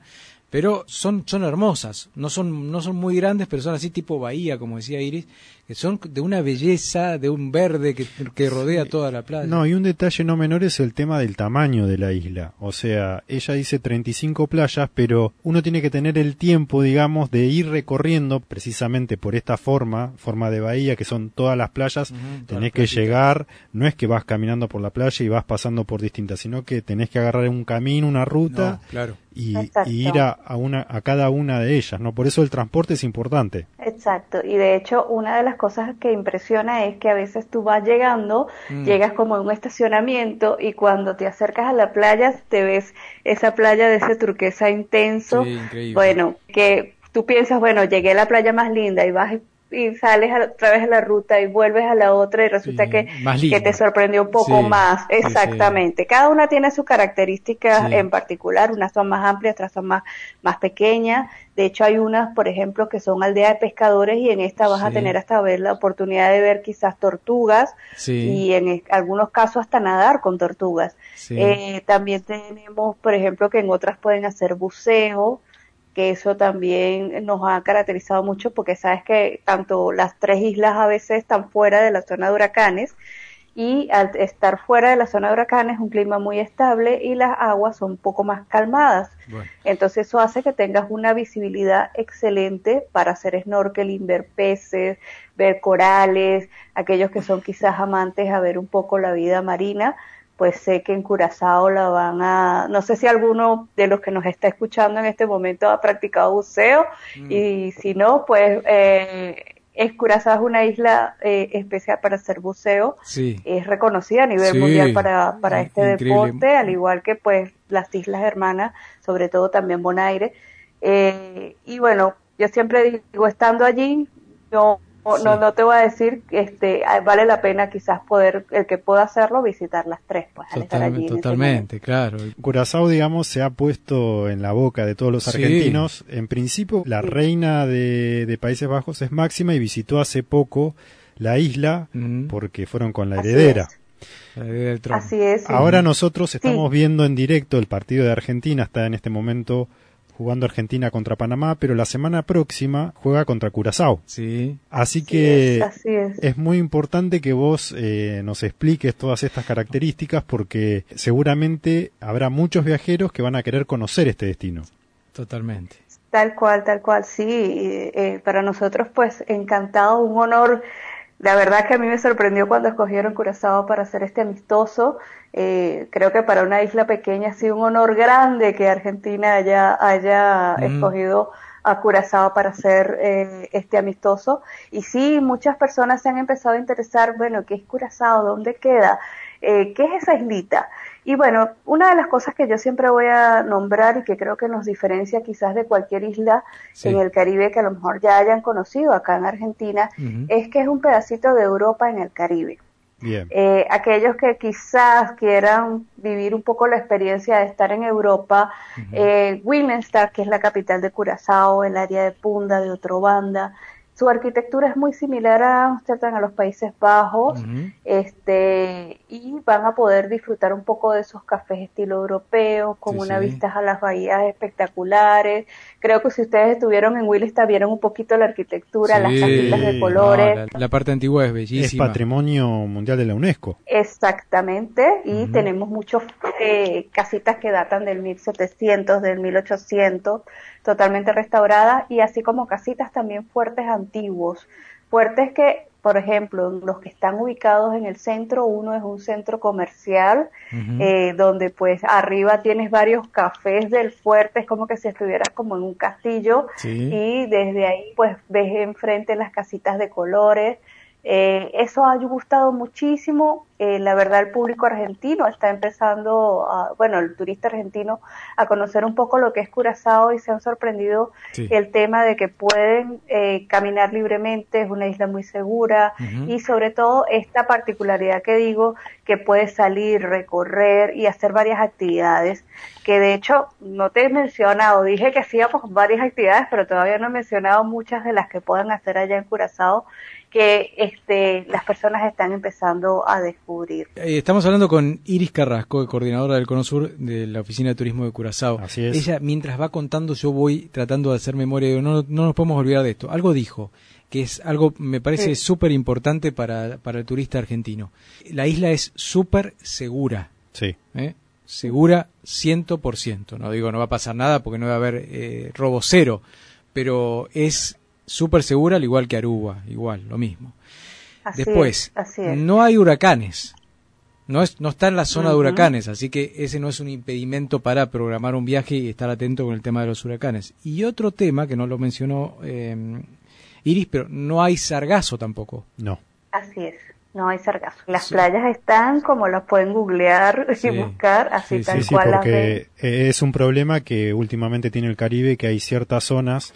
pero son, son hermosas. No son, no son muy grandes, pero son así tipo bahía, como decía Iris, que son de una belleza, de un verde que, que rodea toda la playa. No, y un detalle no menor es el tema del tamaño de la isla. O sea, ella dice 35 playas, pero uno tiene que tener el tiempo, digamos, de ir recorriendo precisamente por esta forma, forma de bahía, que son todas las playas. tenés que llegar, no es que vas caminando por la playa y vas pasando por distintas, sino que tenés que agarrar un camino, una ruta. No, claro. Y ir a, a una a cada una de ellas, ¿no? Por eso el transporte es importante. Exacto, y de hecho una de las cosas que impresiona es que a veces tú vas llegando, Mm. llegas como a un estacionamiento y cuando te acercas a la playa te ves esa playa de ese turquesa intenso, Sí, bueno, que tú piensas, bueno, llegué a la playa más linda y vas y sales a, vez a la ruta y vuelves a la otra y resulta Sí, que, que te sorprendió un poco Sí, más, sí. exactamente. Cada una tiene sus características en particular, unas son más amplias, otras son más, más pequeñas. De hecho, hay unas, por ejemplo, que son aldeas de pescadores y en esta vas a tener hasta ver la oportunidad de ver quizás tortugas Sí. y en algunos casos hasta nadar con tortugas. Sí. Eh, también tenemos, por ejemplo, que en otras pueden hacer buceo, que eso también nos ha caracterizado mucho porque sabes que tanto las tres islas a veces están fuera de la zona de huracanes y al estar fuera de la zona de huracanes un clima muy estable y las aguas son un poco más calmadas. Bueno. Entonces eso hace que tengas una visibilidad excelente para hacer snorkeling, ver peces, ver corales, aquellos que son quizás amantes a ver un poco la vida marina, pues sé que en Curazao la van a, no sé si alguno de los que nos está escuchando en este momento ha practicado buceo y si no, pues eh, es Curazao es una isla eh, especial para hacer buceo Sí. es reconocida a nivel Sí, mundial para, para este increíble. deporte, al igual que pues las islas hermanas, sobre todo también Bonaire. Eh, y bueno, yo siempre digo, estando allí, no, no, no te voy a decir, este, ah, vale la pena quizás poder, el que pueda hacerlo, visitar las tres, pues al estar allí. Totalmente, claro. Curazao, digamos, se ha puesto en la boca de todos los Sí. argentinos. En principio, la reina de, de Países Bajos es Máxima y visitó hace poco la isla porque fueron con la Así heredera. La idea del trono. Así es. Ahora nosotros estamos viendo en directo el partido de Argentina, está en este momento jugando Argentina contra Panamá, pero la semana próxima juega contra Curazao. Sí. Así que es, así es. muy importante que vos eh, nos expliques todas estas características porque seguramente habrá muchos viajeros que van a querer conocer este destino. Totalmente. Tal cual, tal cual, sí. eh, para nosotros, pues, encantado, un honor. La verdad que a mí me sorprendió cuando escogieron Curazao para hacer este amistoso. Eh, creo que para una isla pequeña ha sido un honor grande que Argentina haya, haya Mm. escogido a Curazao para hacer eh, este amistoso. Y sí, muchas personas se han empezado a interesar, bueno, ¿qué es Curazao? ¿Dónde queda? Eh, ¿Qué es esa islita? Y bueno, una de las cosas que yo siempre voy a nombrar y que creo que nos diferencia quizás de cualquier isla Sí. en el Caribe que a lo mejor ya hayan conocido acá en Argentina, es que es un pedacito de Europa en el Caribe. Bien. Eh, aquellos que quizás quieran vivir un poco la experiencia de estar en Europa, eh, Willemstad, que es la capital de Curazao, el área de Punda, de Otrobanda, su arquitectura es muy similar a Ámsterdam, a los Países Bajos, este, y van a poder disfrutar un poco de esos cafés estilo europeo, con Sí, una sí. vistas a las bahías espectaculares. Creo que si ustedes estuvieron en Willemstad vieron un poquito la arquitectura, las casitas de No, colores. la, la parte antigua es Es bellísima. patrimonio mundial de la UNESCO. Exactamente, y tenemos muchos eh, casitas que datan del 1700, del 1800, totalmente restauradas, y así como casitas también fuertes antiguos, fuertes que, por ejemplo, los que están ubicados en el centro, uno es un centro comercial, eh, donde pues arriba tienes varios cafés del fuerte, es como que si estuvieras como en un castillo, Sí. y desde ahí pues ves enfrente las casitas de colores, eh, eso ha gustado muchísimo. Eh, la verdad, el público argentino está empezando, a- bueno, el turista argentino, a conocer un poco lo que es Curazao y se han sorprendido Sí. el tema de que pueden eh, caminar libremente, es una isla muy segura y sobre todo esta particularidad que digo, que puedes salir, recorrer y hacer varias actividades, que de hecho no te he mencionado, dije que hacíamos varias actividades, pero todavía no he mencionado muchas de las que puedan hacer allá en Curazao que este, las personas están empezando a descubrir. Eh, Estamos hablando con Iris Carrasco, coordinadora del Cono Sur de la Oficina de Turismo de Curazao. Así es. Ella, mientras va contando, yo voy tratando de hacer memoria digo, no, no nos podemos olvidar de esto. Algo dijo, que es algo, me parece Sí. súper importante para, para el turista argentino. La isla es súper segura. Sí. ¿eh? Segura 100%. No digo no va a pasar nada porque no va a haber eh, robo cero, pero es súper segura al igual que Aruba, igual, lo mismo. Así Después, es, así es. no hay huracanes. No, es, no está en la zona de huracanes, así que ese no es un impedimento para programar un viaje y estar atento con el tema de los huracanes. Y otro tema que no lo mencionó eh, Iris, pero no hay sargazo tampoco. No. Así es, no hay sargazo. Las playas están como las pueden googlear Sí. y buscar, así tal Sí, sí, cual las ven. porque eh, es un problema que últimamente tiene el Caribe, que hay ciertas zonas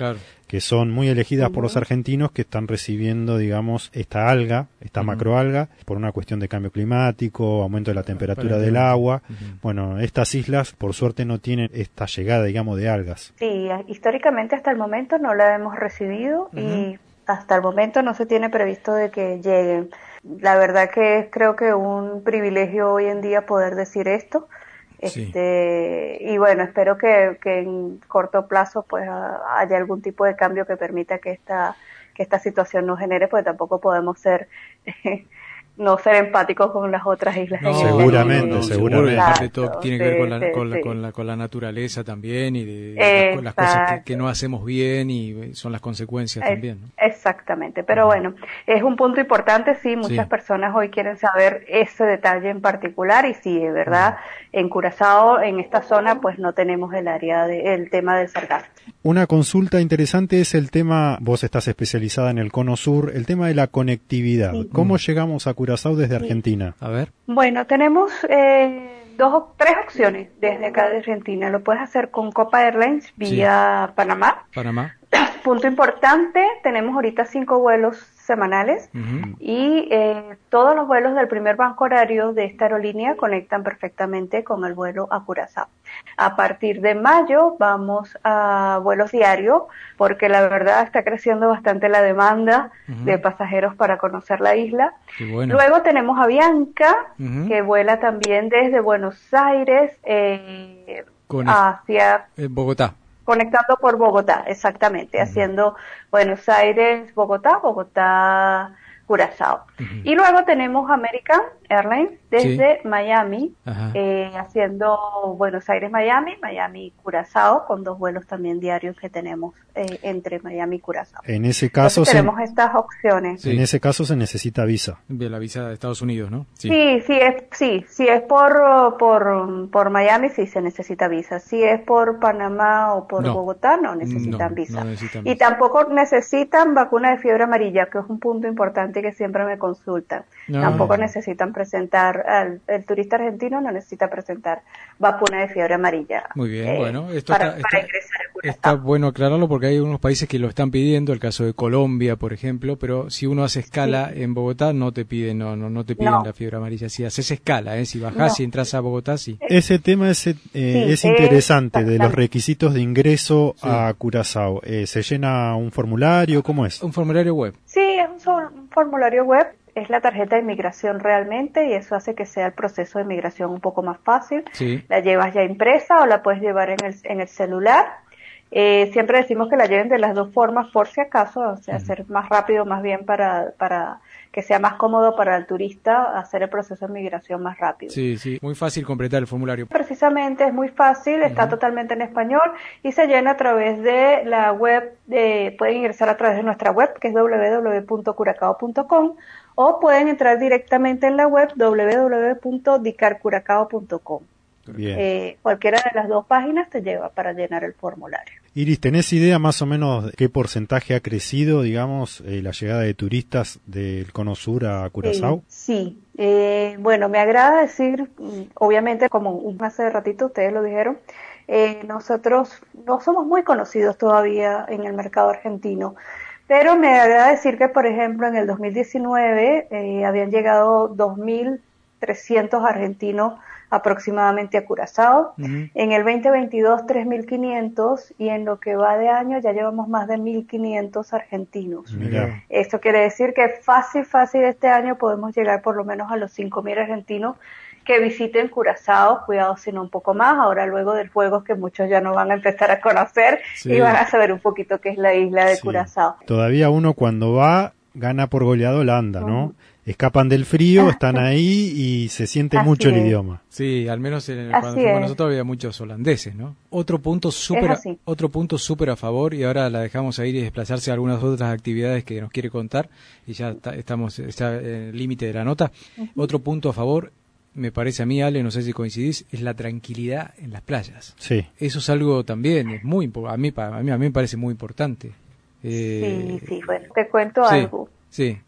que son muy elegidas por los argentinos que están recibiendo, digamos, esta alga, esta macroalga, por una cuestión de cambio climático, aumento de la temperatura del agua. Bueno, estas islas, por suerte, no tienen esta llegada, digamos, de algas. Sí, históricamente hasta el momento no la hemos recibido y hasta el momento no se tiene previsto de que lleguen. La verdad que es creo que un privilegio hoy en día poder decir esto. Sí. Este, y bueno, espero que, que en corto plazo pues haya algún tipo de cambio que permita que esta, que esta situación no genere, porque tampoco podemos ser no ser empáticos con las otras islas. el Seguramente, Caribe. seguramente. y aparte todo tiene que ver con la, sí, con, la, sí. con, la, con la naturaleza también y de, de las, co- las cosas que, no hacemos bien y son las consecuencias Es- también. ¿no? Exactamente, pero bueno, es un punto importante, sí, muchas Sí. personas hoy quieren saber ese detalle en particular y sí, de verdad, en Curazao, en esta zona, pues no tenemos el área de, el tema del sargazo. Una consulta interesante es el tema, vos estás especializada en el cono sur, el tema de la conectividad. Sí. ¿Cómo llegamos a Curazao desde Argentina? A ver. Bueno, tenemos eh, dos, o- tres opciones desde acá de Argentina. Lo puedes hacer con Copa Airlines vía Panamá. Panamá. Punto importante, tenemos ahorita cinco vuelos semanales y eh, todos los vuelos del primer banco horario de esta aerolínea conectan perfectamente con el vuelo a Curazao. A partir de mayo vamos a vuelos diarios porque la verdad está creciendo bastante la demanda de pasajeros para conocer la isla. Bueno. Luego tenemos a Bianca que vuela también desde Buenos Aires eh, hacia En Bogotá. Conectando por Bogotá, exactamente, haciendo Buenos Aires, Bogotá, Bogotá, Curazao. Y luego tenemos American Airlines desde Miami, eh, haciendo Buenos Aires, Miami, Miami, Curazao, con dos vuelos también diarios que tenemos eh, entre Miami y Curazao. En ese caso, Entonces se, tenemos estas opciones. en ese caso se necesita visa. De la visa de Estados Unidos, ¿no? Sí, sí, es, sí, si es por, por, por Miami, sí se necesita visa. Si es por Panamá o por No. Bogotá, no necesitan No, visa. no necesitan Y tampoco necesitan vacuna de fiebre amarilla, que es un punto importante que siempre me consultan. No. Tampoco necesitan presentar, al- el turista argentino no necesita presentar vacuna de fiebre amarilla. Muy bien, eh, bueno, esto para, está, para está- ingresar a Curazao. está bueno aclararlo porque hay algunos países que lo están pidiendo, el caso de Colombia, por ejemplo, pero si uno hace escala en Bogotá no te piden, no, no, no te piden No. la fiebre amarilla. Si haces escala, ¿eh? si bajás No. y entras a Bogotá, sí. Ese tema es, eh, es Sí, interesante de los requisitos de ingreso a Curazao. Eh, ¿Se llena un formulario? ¿Cómo es? Un formulario web. Sí, es un formulario web, es la tarjeta de inmigración realmente y eso hace que sea el proceso de inmigración un poco más fácil. Sí. La llevas ya impresa o la puedes llevar en el, en el celular. Eh, siempre decimos que la lleven de las dos formas por si acaso, o sea, hacer más rápido más bien para, para que sea más cómodo para el turista hacer el proceso de migración más rápido. Sí, sí. Muy fácil completar el formulario. Precisamente es muy fácil, está totalmente en español y se llena a través de la web, de, pueden ingresar a través de nuestra web que es www.curacao.com o pueden entrar directamente en la web www.dicarcuracao.com. Bien. Eh, cualquiera de las dos páginas te lleva para llenar el formulario. Iris, ¿tenés idea más o menos de qué porcentaje ha crecido, digamos, eh, la llegada de turistas del Cono Sur a Curazao? Sí, Eh, bueno, me agrada decir, obviamente, como un- hace ratito ustedes lo dijeron, eh, nosotros no somos muy conocidos todavía en el mercado argentino, pero me agrada decir que, por ejemplo, en el 2019 eh, habían llegado 2.000 300 argentinos aproximadamente a Curazao. En el 2022, 3.500 y en lo que va de año ya llevamos más de 1.500 argentinos. Mira. Esto quiere decir que fácil, fácil este año podemos llegar por lo menos a los 5.000 argentinos que visiten Curazao, cuidado sino un poco más, ahora luego del juego que muchos ya no van a empezar a conocer Sí. y van a saber un poquito qué es la isla de Sí. Curazao. Todavía uno cuando va gana por goleado Holanda, ¿no? Escapan del frío, están ahí y se siente Así mucho el es. idioma. Sí, al menos en- Así cuando fuimos es. nosotros había muchos holandeses, ¿no? Otro punto súper otro punto súper a favor y ahora la dejamos a ir y desplazarse a algunas otras actividades que nos quiere contar y ya está- estamos ya en el límite de la nota. Otro punto a favor, me parece a mí, Ale, no sé si coincidís, es la tranquilidad en las playas. Sí. Eso es algo también, es muy a mí a mí a mí me parece muy importante. Eh, Sí, sí, bueno, te cuento sí, algo. Sí,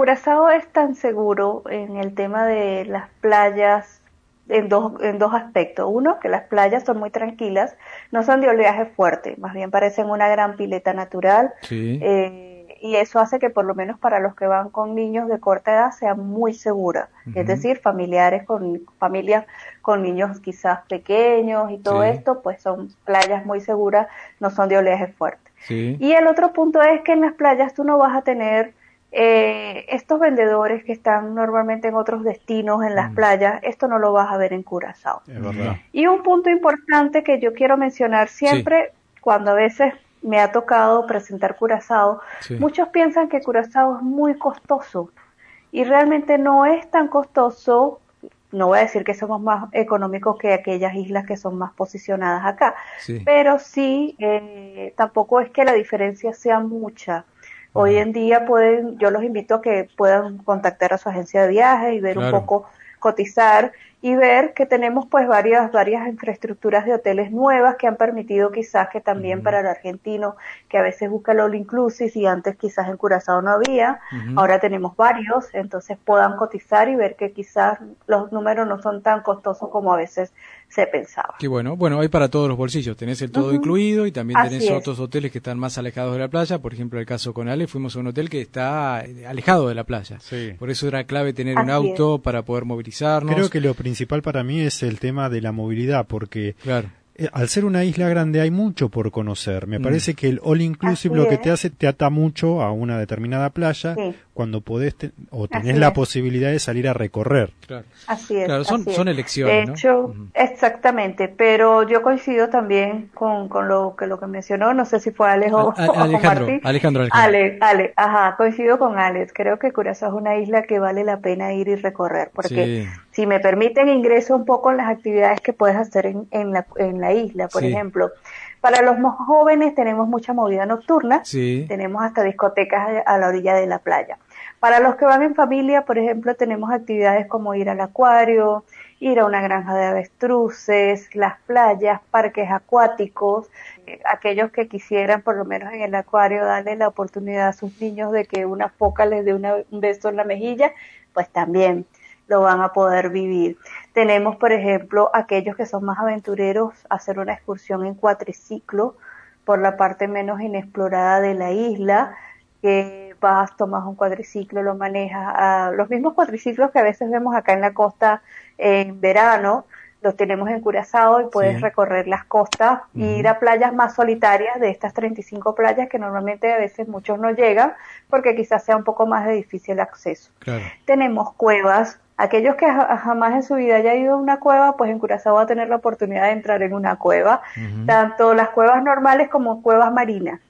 Curazao es tan seguro en el tema de las playas en dos, en dos aspectos. Uno, que las playas son muy tranquilas, no son de oleaje fuerte, más bien parecen una gran pileta natural. sí. eh, y eso hace que por lo menos para los que van con niños de corta edad sea muy segura. Es decir, familiares con familias con niños quizás pequeños y todo Sí. esto, pues son playas muy seguras, no son de oleaje fuerte. sí. Y el otro punto es que en las playas tú no vas a tener eh, estos vendedores que están normalmente en otros destinos en las playas, esto no lo vas a ver en Curazao. Verdad. Y un punto importante que yo quiero mencionar siempre, cuando a veces me ha tocado presentar Curazao, Sí. muchos piensan que Curazao es muy costoso y realmente no es tan costoso. No voy a decir que somos más económicos que aquellas islas que son más posicionadas acá, Sí. pero sí, eh, tampoco es que la diferencia sea mucha. Hoy en día pueden, yo los invito a que puedan contactar a su agencia de viajes y ver Claro. un poco, cotizar y ver que tenemos pues varias, varias infraestructuras de hoteles nuevas que han permitido quizás que también para el argentino que a veces busca el all inclusive y antes quizás en Curazao no había, ahora tenemos varios, entonces puedan cotizar y ver que quizás los números no son tan costosos como a veces se pensaba. Qué bueno. Bueno, hay para todos los bolsillos. Tenés el todo incluido y también Así tenés es. otros hoteles que están más alejados de la playa. Por ejemplo, el caso con Ale, fuimos a un hotel que está eh, alejado de la playa. Sí. Por eso era clave tener un auto para poder movilizarnos. Creo que lo principal para mí es el tema de la movilidad, porque Claro. Eh, al ser una isla grande hay mucho por conocer. Me Mm. parece que el all inclusive Así lo que es. te hace te ata mucho a una determinada playa Sí. cuando podés te- o tenés Así la es. posibilidad de salir a recorrer. Claro. Así es. Claro, son- así es. son elecciones, De ¿no? hecho, exactamente, pero yo coincido también con, con lo que lo que mencionó, no sé si fue Alex o, o Alejandro, Martín. Alejandro, Alejandro. Ale, Ale, ajá, coincido con Alex. Creo que Curazao es una isla que vale la pena ir y recorrer, porque Sí. si me permiten ingreso un poco en las actividades que puedes hacer en, en la, en la isla. Por Sí. ejemplo, para los más jóvenes tenemos mucha movida nocturna, Sí. tenemos hasta discotecas a la orilla de la playa. Para los que van en familia, por ejemplo, tenemos actividades como ir al acuario, ir a una granja de avestruces, las playas, parques acuáticos, eh, aquellos que quisieran por lo menos en el acuario darle la oportunidad a sus niños de que una foca les dé una- un beso en la mejilla, pues también lo van a poder vivir. Tenemos, por ejemplo, aquellos que son más aventureros, hacer una excursión en cuatriciclo por la parte menos inexplorada de la isla, que vas, tomas un cuadriciclo, lo manejas, a los mismos cuadriciclos que a veces vemos acá en la costa en verano, los tenemos en Curazao y puedes Sí. recorrer las costas e ir a playas más solitarias de estas 35 playas que normalmente a veces muchos no llegan porque quizás sea un poco más de difícil acceso. Claro. Tenemos cuevas. Aquellos que ja- jamás en su vida haya ido a una cueva, pues en Curazao va a tener la oportunidad de entrar en una cueva, tanto las cuevas normales como cuevas marinas.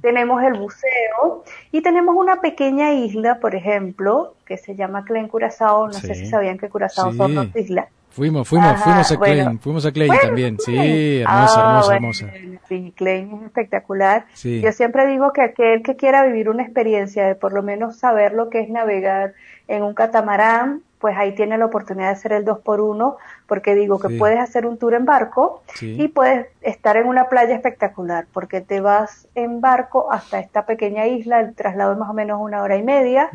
Tenemos el buceo y tenemos una pequeña isla, por ejemplo, que se llama Clen Curazao. No sé si sabían que Curazao Sí. son dos islas. Fuimos, fuimos, Ajá, fuimos a bueno. Klein, fuimos a Klein Bueno, también. Sí, hermosa, Ah, hermosa, bueno, hermosa. Sí, Klein es espectacular. Sí. Yo siempre digo que aquel que quiera vivir una experiencia de por lo menos saber lo que es navegar en un catamarán, pues ahí tiene la oportunidad de hacer el 2 por 1 porque digo que Sí. puedes hacer un tour en barco Sí. y puedes estar en una playa espectacular, porque te vas en barco hasta esta pequeña isla, el traslado es más o menos una hora y media,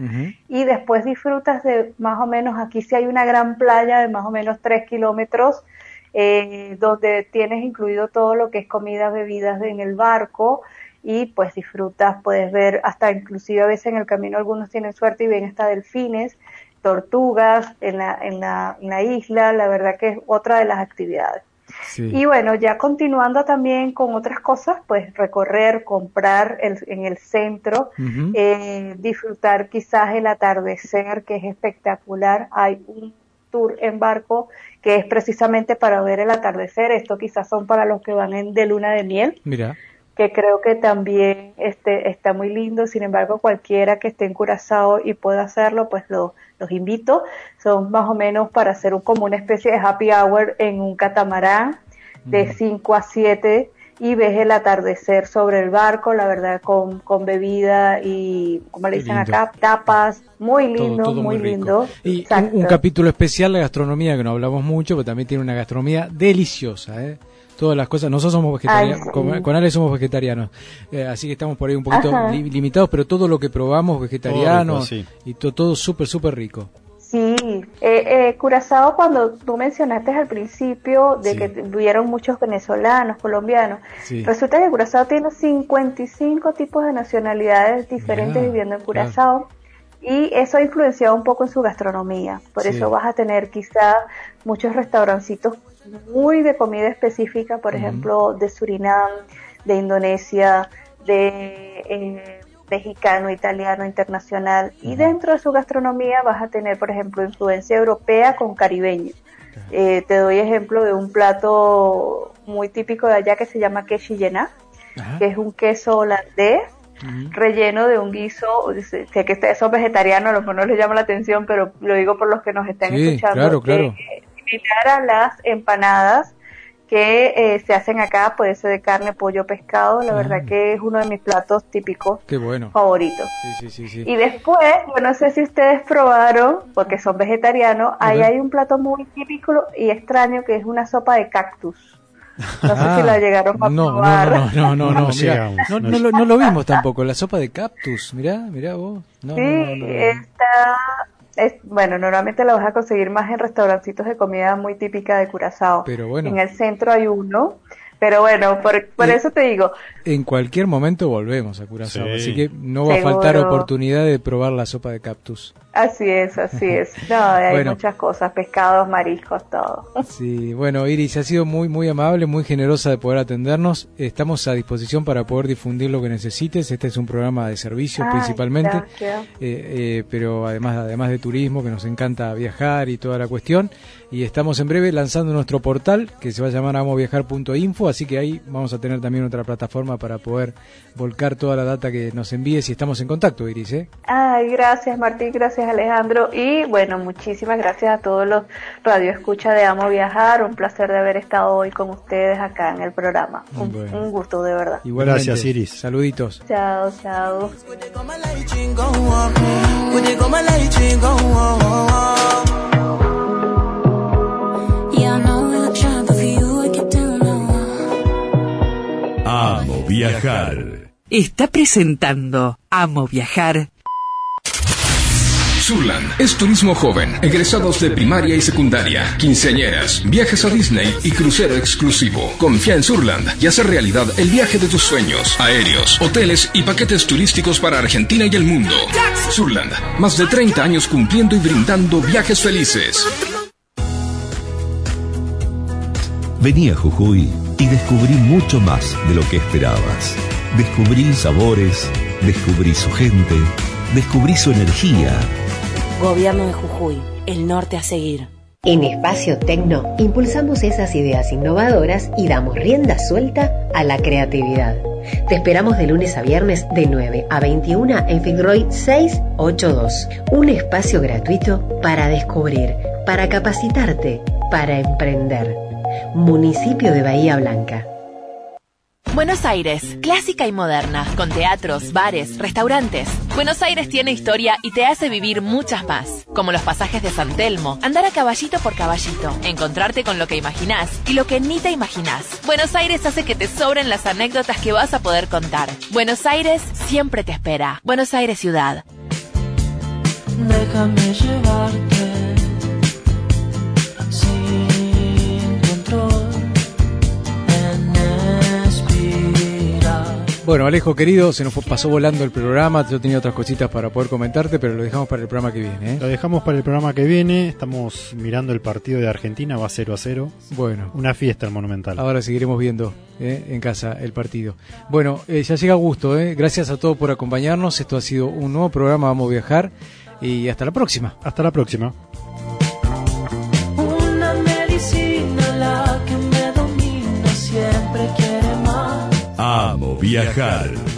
y después disfrutas de más o menos, aquí sí hay una gran playa de más o menos tres kilómetros, eh, donde tienes incluido todo lo que es comida, bebidas en el barco, y pues disfrutas, puedes ver hasta inclusive a veces en el camino algunos tienen suerte y ven hasta delfines, tortugas en la, en, la, en la isla, la verdad que es otra de las actividades. Y bueno, ya continuando también con otras cosas, pues recorrer, comprar el, en el centro, eh, disfrutar quizás el atardecer, que es espectacular. Hay un tour en barco que es precisamente para ver el atardecer. Esto quizás son para los que van en, de luna de miel. Mira. Que creo que también este, está muy lindo. Sin embargo, cualquiera que esté en Curazao y pueda hacerlo, pues lo, los invito. Son más o menos para hacer un, como una especie de happy hour en un catamarán de 5 a 7 y ves el atardecer sobre el barco, la verdad, con, con bebida y, como le dicen acá, tapas, muy lindo, muy, lindo. Y un, un, capítulo especial de gastronomía, que no hablamos mucho, pero también tiene una gastronomía deliciosa, ¿eh? Todas las cosas, nosotros somos vegetarianos, con, con, Ale somos vegetarianos, eh, así que estamos por ahí un poquito li, limitados, pero todo lo que probamos vegetariano sí. y to, todo súper, súper rico. Sí, eh, eh, Curazao, cuando tú mencionaste al principio de sí. que tuvieron muchos venezolanos, colombianos, sí. resulta que Curazao tiene 55 tipos de nacionalidades diferentes yeah, viviendo en Curazao. Y eso ha influenciado un poco en su gastronomía. Por sí. eso vas a tener quizá muchos restaurancitos muy de comida específica, por uh -huh. ejemplo, de Surinam, de Indonesia, de eh, mexicano, italiano, internacional. Y dentro de su gastronomía vas a tener, por ejemplo, influencia europea con caribeño. Eh, te doy ejemplo de un plato muy típico de allá que se llama quechillena, que es un queso holandés uh -huh. relleno de un guiso, sé que ustedes son vegetarianos, a lo mejor no les llama la atención, pero lo digo por los que nos están sí, escuchando. Claro, claro. Similar a las empanadas que eh, se hacen acá, puede ser de carne, pollo, pescado, la ah. verdad que es uno de mis platos típicos Qué bueno. favoritos. Sí, sí, sí, y después, yo no sé si ustedes probaron, porque son vegetarianos, ahí hay un plato muy típico y extraño que es una sopa de cactus. No sé ah, si la llegaron a no, probar. No, no, no, no, no, no, no, no, no, lo vimos tampoco, la sopa de cactus, mirá, mirá vos. No, sí, está es, bueno, normalmente la vas a conseguir más en restaurancitos de comida muy típica de Curazao. Pero bueno. En el centro hay uno, pero bueno, por, por eso te digo. En cualquier momento volvemos a Curazao, sí. así que no va Seguro. a faltar oportunidad de probar la sopa de cactus. Así es, así es. No, hay bueno. muchas cosas, pescados, mariscos, todo. Sí, bueno, Iris, ha sido muy, muy amable, muy generosa de poder atendernos. Estamos a disposición para poder difundir lo que necesites. Este es un programa de servicios Ay, principalmente, eh, eh, pero además, además de turismo, que nos encanta viajar y toda la cuestión. Y estamos en breve lanzando nuestro portal, que se va a llamar amoviajar.info, así que ahí vamos a tener también otra plataforma para poder volcar toda la data que nos envíes y estamos en contacto, Iris. ¿eh? Ay, gracias Martín, gracias Alejandro y bueno, muchísimas gracias a todos los radioescuchas de Amo Viajar, un placer de haber estado hoy con ustedes acá en el programa, un, bueno. un gusto de verdad. Igual gracias Iris, saluditos. Chao, chao. Amo viajar. Está presentando Amo viajar Surland es turismo joven, egresados de primaria y secundaria, quinceañeras, viajes a Disney y crucero exclusivo. Confía en Surland y hace realidad el viaje de tus sueños, aéreos, hoteles y paquetes turísticos para Argentina y el mundo. Surland, más de 30 años cumpliendo y brindando viajes felices. Vení a Jujuy y descubrí mucho más de lo que esperabas. Descubrí sabores, descubrí su gente, descubrí su energía Gobierno de Jujuy, el norte a seguir. En Espacio Tecno impulsamos esas ideas innovadoras y damos rienda suelta a la creatividad. Te esperamos de lunes a viernes de 9 a 21 en Fitzroy 682. Un espacio gratuito para descubrir, para capacitarte, para emprender. Municipio de Bahía Blanca. Buenos Aires, clásica y moderna, con teatros, bares, restaurantes. Buenos Aires tiene historia y te hace vivir muchas más, como los pasajes de San Telmo, andar a caballito por caballito, encontrarte con lo que imaginás y lo que ni te imaginás. Buenos Aires hace que te sobren las anécdotas que vas a poder contar. Buenos Aires siempre te espera. Buenos Aires ciudad. Déjame llevarte Bueno, Alejo querido, se nos fue- pasó volando el programa. Yo tenía otras cositas para poder comentarte, pero lo dejamos para el programa que viene. ¿eh? Lo dejamos para el programa que viene. Estamos mirando el partido de Argentina, va 0 a 0. Bueno. Una fiesta el Monumental. Ahora seguiremos viendo ¿eh? en casa el partido. Bueno, eh, ya llega gusto. ¿eh? Gracias a todos por acompañarnos. Esto ha sido un nuevo programa Vamos a Viajar. Y hasta la próxima. Hasta la próxima. Amo viajar.